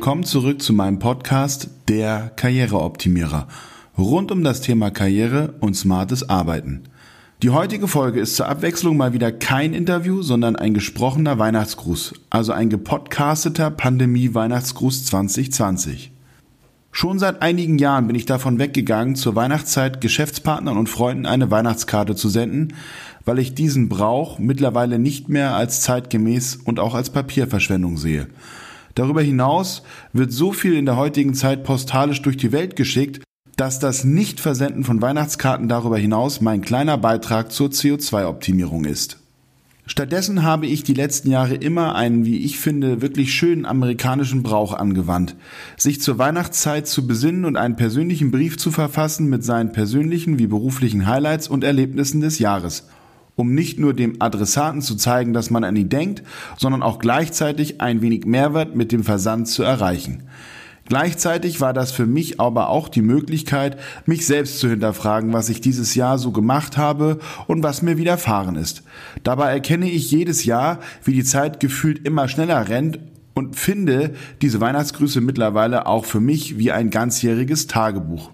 Willkommen zurück zu meinem Podcast Der Karriereoptimierer. Rund um das Thema Karriere und smartes Arbeiten. Die heutige Folge ist zur Abwechslung mal wieder kein Interview, sondern ein gesprochener Weihnachtsgruß, also ein gepodcasteter Pandemie-Weihnachtsgruß 2020. Schon seit einigen Jahren bin ich davon weggegangen, zur Weihnachtszeit Geschäftspartnern und Freunden eine Weihnachtskarte zu senden, weil ich diesen Brauch mittlerweile nicht mehr als zeitgemäß und auch als Papierverschwendung sehe. Darüber hinaus wird so viel in der heutigen Zeit postalisch durch die Welt geschickt, dass das Nichtversenden von Weihnachtskarten darüber hinaus mein kleiner Beitrag zur CO2-Optimierung ist. Stattdessen habe ich die letzten Jahre immer einen, wie ich finde, wirklich schönen amerikanischen Brauch angewandt, sich zur Weihnachtszeit zu besinnen und einen persönlichen Brief zu verfassen mit seinen persönlichen wie beruflichen Highlights und Erlebnissen des Jahres, um nicht nur dem Adressaten zu zeigen, dass man an ihn denkt, sondern auch gleichzeitig ein wenig Mehrwert mit dem Versand zu erreichen. Gleichzeitig war das für mich aber auch die Möglichkeit, mich selbst zu hinterfragen, was ich dieses Jahr so gemacht habe und was mir widerfahren ist. Dabei erkenne ich jedes Jahr, wie die Zeit gefühlt immer schneller rennt und finde diese Weihnachtsgrüße mittlerweile auch für mich wie ein ganzjähriges Tagebuch.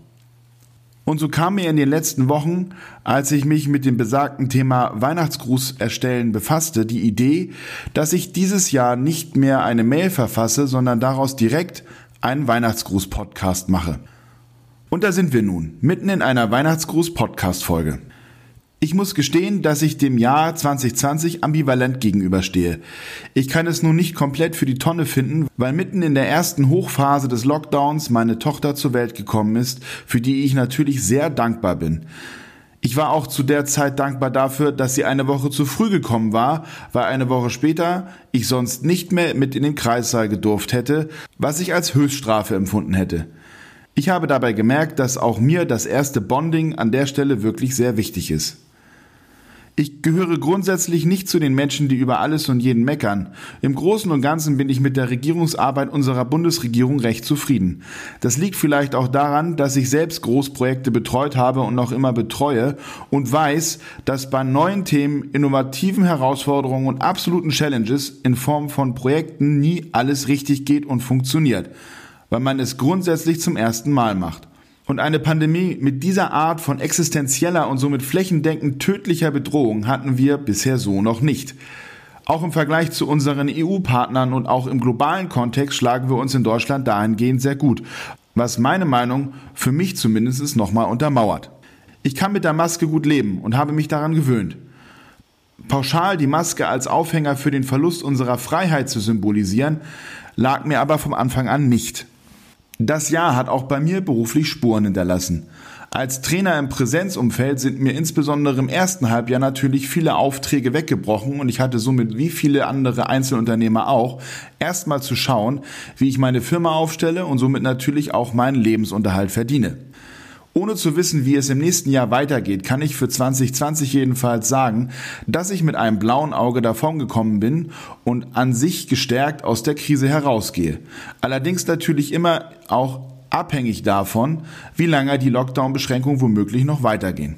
Und so kam mir in den letzten Wochen, als ich mich mit dem besagten Thema Weihnachtsgruß erstellen befasste, die Idee, dass ich dieses Jahr nicht mehr eine Mail verfasse, sondern daraus direkt einen Weihnachtsgruß-Podcast mache. Und da sind wir nun, mitten in einer Weihnachtsgruß-Podcast-Folge. Ich muss gestehen, dass ich dem Jahr 2020 ambivalent gegenüberstehe. Ich kann es nun nicht komplett für die Tonne finden, weil mitten in der ersten Hochphase des Lockdowns meine Tochter zur Welt gekommen ist, für die ich natürlich sehr dankbar bin. Ich war auch zu der Zeit dankbar dafür, dass sie eine Woche zu früh gekommen war, weil eine Woche später ich sonst nicht mehr mit in den Kreissaal gedurft hätte, was ich als Höchststrafe empfunden hätte. Ich habe dabei gemerkt, dass auch mir das erste Bonding an der Stelle wirklich sehr wichtig ist. Ich gehöre grundsätzlich nicht zu den Menschen, die über alles und jeden meckern. Im Großen und Ganzen bin ich mit der Regierungsarbeit unserer Bundesregierung recht zufrieden. Das liegt vielleicht auch daran, dass ich selbst Großprojekte betreut habe und noch immer betreue und weiß, dass bei neuen Themen, innovativen Herausforderungen und absoluten Challenges in Form von Projekten nie alles richtig geht und funktioniert, weil man es grundsätzlich zum ersten Mal macht. Und eine Pandemie mit dieser Art von existenzieller und somit flächendeckend tödlicher Bedrohung hatten wir bisher so noch nicht. Auch im Vergleich zu unseren EU-Partnern und auch im globalen Kontext schlagen wir uns in Deutschland dahingehend sehr gut, was meine Meinung für mich zumindest nochmal untermauert. Ich kann mit der Maske gut leben und habe mich daran gewöhnt. Pauschal die Maske als Aufhänger für den Verlust unserer Freiheit zu symbolisieren, lag mir aber vom Anfang an nicht. Das Jahr hat auch bei mir beruflich Spuren hinterlassen. Als Trainer im Präsenzumfeld sind mir insbesondere im ersten Halbjahr natürlich viele Aufträge weggebrochen und ich hatte somit wie viele andere Einzelunternehmer auch erstmal zu schauen, wie ich meine Firma aufstelle und somit natürlich auch meinen Lebensunterhalt verdiene. Ohne zu wissen, wie es im nächsten Jahr weitergeht, kann ich für 2020 jedenfalls sagen, dass ich mit einem blauen Auge davongekommen bin und an sich gestärkt aus der Krise herausgehe. Allerdings natürlich immer auch abhängig davon, wie lange die Lockdown-Beschränkungen womöglich noch weitergehen.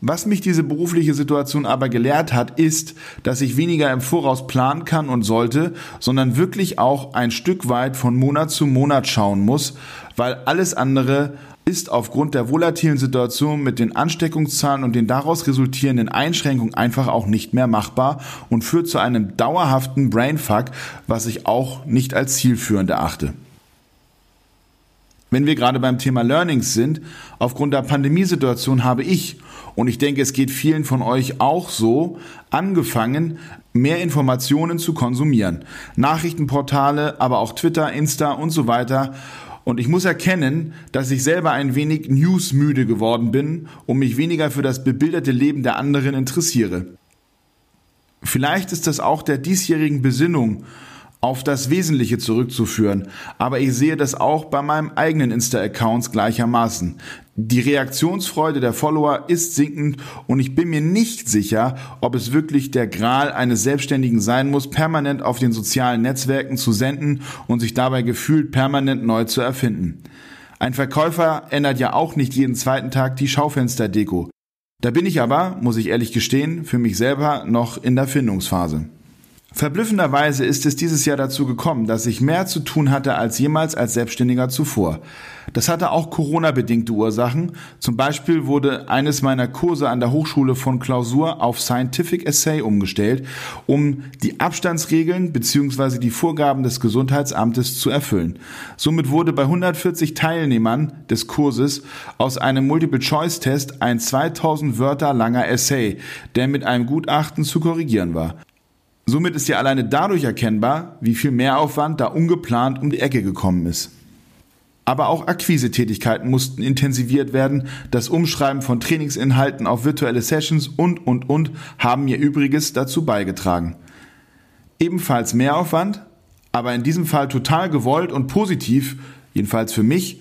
Was mich diese berufliche Situation aber gelehrt hat, ist, dass ich weniger im Voraus planen kann und sollte, sondern wirklich auch ein Stück weit von Monat zu Monat schauen muss, weil alles andere ist aufgrund der volatilen Situation mit den Ansteckungszahlen und den daraus resultierenden Einschränkungen einfach auch nicht mehr machbar und führt zu einem dauerhaften Brainfuck, was ich auch nicht als zielführend erachte. Wenn wir gerade beim Thema Learnings sind, aufgrund der Pandemiesituation habe ich, und ich denke, es geht vielen von euch auch so, angefangen, mehr Informationen zu konsumieren. Nachrichtenportale, aber auch Twitter, Insta und so weiter und ich muss erkennen, dass ich selber ein wenig newsmüde geworden bin und mich weniger für das bebilderte Leben der anderen interessiere. Vielleicht ist das auch der diesjährigen Besinnung auf das Wesentliche zurückzuführen, aber ich sehe das auch bei meinem eigenen Insta-Accounts gleichermaßen. Die Reaktionsfreude der Follower ist sinkend und ich bin mir nicht sicher, ob es wirklich der Gral eines Selbstständigen sein muss, permanent auf den sozialen Netzwerken zu senden und sich dabei gefühlt permanent neu zu erfinden. Ein Verkäufer ändert ja auch nicht jeden zweiten Tag die Schaufensterdeko. Da bin ich aber, muss ich ehrlich gestehen, für mich selber noch in der Findungsphase. Verblüffenderweise ist es dieses Jahr dazu gekommen, dass ich mehr zu tun hatte als jemals als Selbstständiger zuvor. Das hatte auch Corona-bedingte Ursachen. Zum Beispiel wurde eines meiner Kurse an der Hochschule von Klausur auf Scientific Essay umgestellt, um die Abstandsregeln bzw. die Vorgaben des Gesundheitsamtes zu erfüllen. Somit wurde bei 140 Teilnehmern des Kurses aus einem Multiple-Choice-Test ein 2000 Wörter langer Essay, der mit einem Gutachten zu korrigieren war. Somit ist ja alleine dadurch erkennbar, wie viel Mehraufwand da ungeplant um die Ecke gekommen ist. Aber auch Akquisetätigkeiten mussten intensiviert werden, das Umschreiben von Trainingsinhalten auf virtuelle Sessions und, und, und haben ihr Übriges dazu beigetragen. Ebenfalls Mehraufwand, aber in diesem Fall total gewollt und positiv, jedenfalls für mich,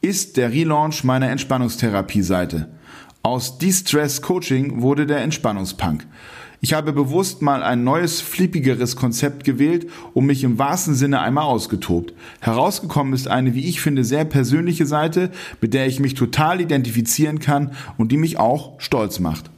ist der Relaunch meiner Entspannungstherapie-Seite. Aus De-Stress Coaching wurde der Entspannungspunk. Ich habe bewusst mal ein neues, flippigeres Konzept gewählt und mich im wahrsten Sinne einmal ausgetobt. Herausgekommen ist eine, wie ich finde, sehr persönliche Seite, mit der ich mich total identifizieren kann und die mich auch stolz macht.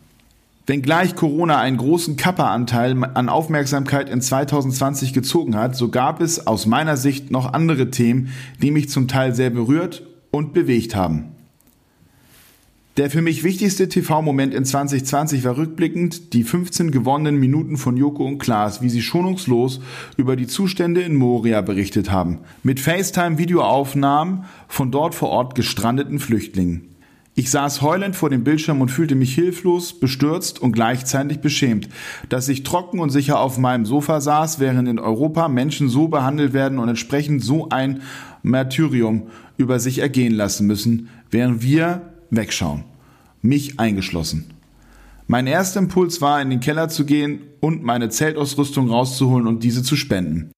Wenngleich Corona einen großen Kapperanteil an Aufmerksamkeit in 2020 gezogen hat, so gab es aus meiner Sicht noch andere Themen, die mich zum Teil sehr berührt und bewegt haben. Der für mich wichtigste TV-Moment in 2020 war rückblickend die 15 gewonnenen Minuten von Joko und Klaas, wie sie schonungslos über die Zustände in Moria berichtet haben. Mit FaceTime-Videoaufnahmen von dort vor Ort gestrandeten Flüchtlingen. Ich saß heulend vor dem Bildschirm und fühlte mich hilflos, bestürzt und gleichzeitig beschämt, dass ich trocken und sicher auf meinem Sofa saß, während in Europa Menschen so behandelt werden und entsprechend so ein Martyrium über sich ergehen lassen müssen, während wir wegschauen. Mich eingeschlossen. Mein erster Impuls war, in den Keller zu gehen und meine Zeltausrüstung rauszuholen und diese zu spenden.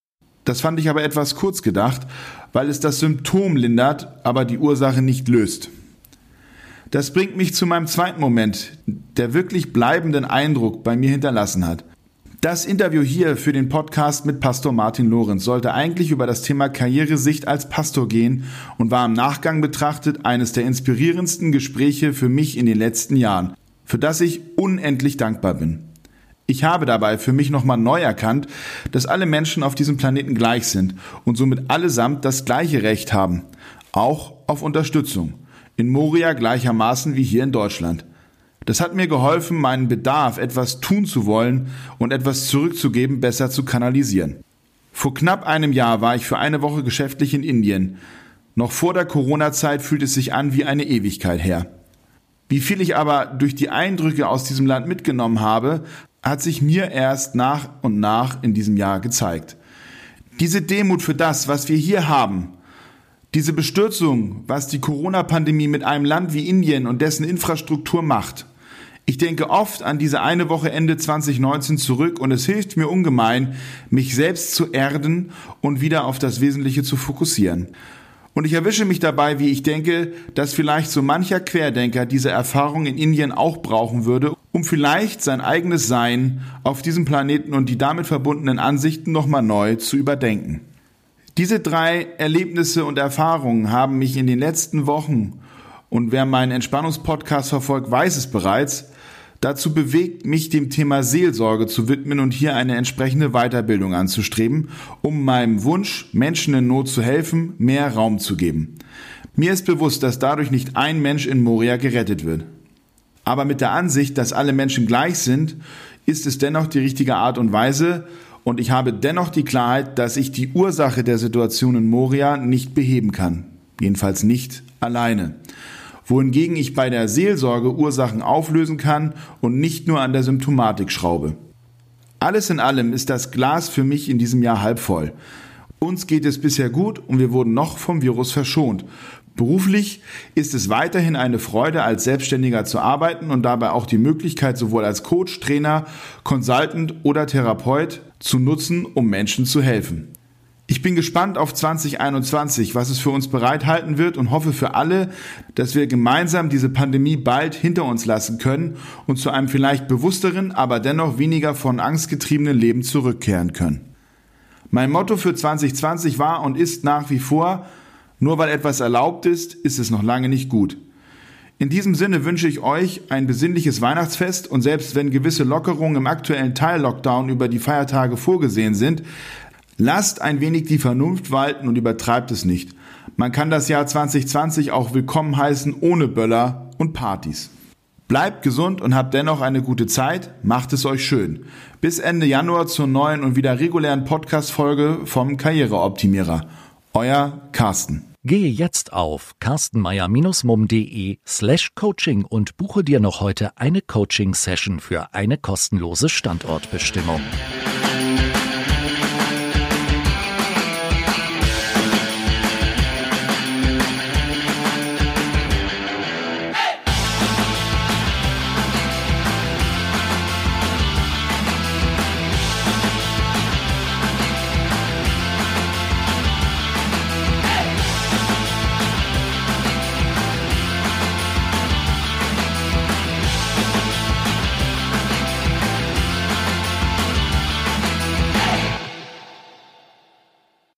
Das fand ich aber etwas kurz gedacht, weil es das Symptom lindert, aber die Ursache nicht löst. Das bringt mich zu meinem zweiten Moment, der wirklich bleibenden Eindruck bei mir hinterlassen hat. Das Interview hier für den Podcast mit Pastor Martin Lorenz sollte eigentlich über das Thema Karrieresicht als Pastor gehen und war im Nachgang betrachtet eines der inspirierendsten Gespräche für mich in den letzten Jahren, für das ich unendlich dankbar bin. Ich habe dabei für mich nochmal neu erkannt, dass alle Menschen auf diesem Planeten gleich sind und somit allesamt das gleiche Recht haben, auch auf Unterstützung. In Moria gleichermaßen wie hier in Deutschland. Das hat mir geholfen, meinen Bedarf, etwas tun zu wollen und etwas zurückzugeben, besser zu kanalisieren. Vor knapp einem Jahr war ich für eine Woche geschäftlich in Indien. Noch vor der Corona-Zeit fühlt es sich an wie eine Ewigkeit her. Wie viel ich aber durch die Eindrücke aus diesem Land mitgenommen habe, hat sich mir erst nach und nach in diesem Jahr gezeigt. Diese Demut für das, was wir hier haben, diese Bestürzung, was die Corona-Pandemie mit einem Land wie Indien und dessen Infrastruktur macht, ich denke oft an diese eine Woche Ende 2019 zurück und es hilft mir ungemein, mich selbst zu erden und wieder auf das Wesentliche zu fokussieren. Und ich erwische mich dabei, wie ich denke, dass vielleicht so mancher Querdenker diese Erfahrung in Indien auch brauchen würde, um vielleicht sein eigenes Sein auf diesem Planeten und die damit verbundenen Ansichten nochmal neu zu überdenken. Diese drei Erlebnisse und Erfahrungen haben mich in den letzten Wochen und wer meinen Entspannungspodcast verfolgt, weiß es bereits, dazu bewegt, mich dem Thema Seelsorge zu widmen und hier eine entsprechende Weiterbildung anzustreben, um meinem Wunsch, Menschen in Not zu helfen, mehr Raum zu geben. Mir ist bewusst, dass dadurch nicht ein Mensch in Moria gerettet wird. Aber mit der Ansicht, dass alle Menschen gleich sind, ist es dennoch die richtige Art und Weise, und ich habe dennoch die Klarheit, dass ich die Ursache der Situation in Moria nicht beheben kann. Jedenfalls nicht alleine wohingegen ich bei der Seelsorge Ursachen auflösen kann und nicht nur an der Symptomatik schraube. Alles in allem ist das Glas für mich in diesem Jahr halb voll. Uns geht es bisher gut und wir wurden noch vom Virus verschont. Beruflich ist es weiterhin eine Freude, als Selbstständiger zu arbeiten und dabei auch die Möglichkeit, sowohl als Coach, Trainer, Consultant oder Therapeut zu nutzen, um Menschen zu helfen. Ich bin gespannt auf 2021, was es für uns bereithalten wird und hoffe für alle, dass wir gemeinsam diese Pandemie bald hinter uns lassen können und zu einem vielleicht bewussteren, aber dennoch weniger von Angst getriebenen Leben zurückkehren können. Mein Motto für 2020 war und ist nach wie vor, nur weil etwas erlaubt ist, ist es noch lange nicht gut. In diesem Sinne wünsche ich euch ein besinnliches Weihnachtsfest und selbst wenn gewisse Lockerungen im aktuellen Teil-Lockdown über die Feiertage vorgesehen sind, lasst ein wenig die Vernunft walten und übertreibt es nicht. Man kann das Jahr 2020 auch willkommen heißen ohne Böller und Partys. Bleibt gesund und habt dennoch eine gute Zeit, macht es euch schön. Bis Ende Januar zur neuen und wieder regulären Podcast-Folge vom Karriereoptimierer. Euer Carsten. Gehe jetzt auf carstenmeier-mum.de slash coaching und buche dir noch heute eine Coaching-Session für eine kostenlose Standortbestimmung.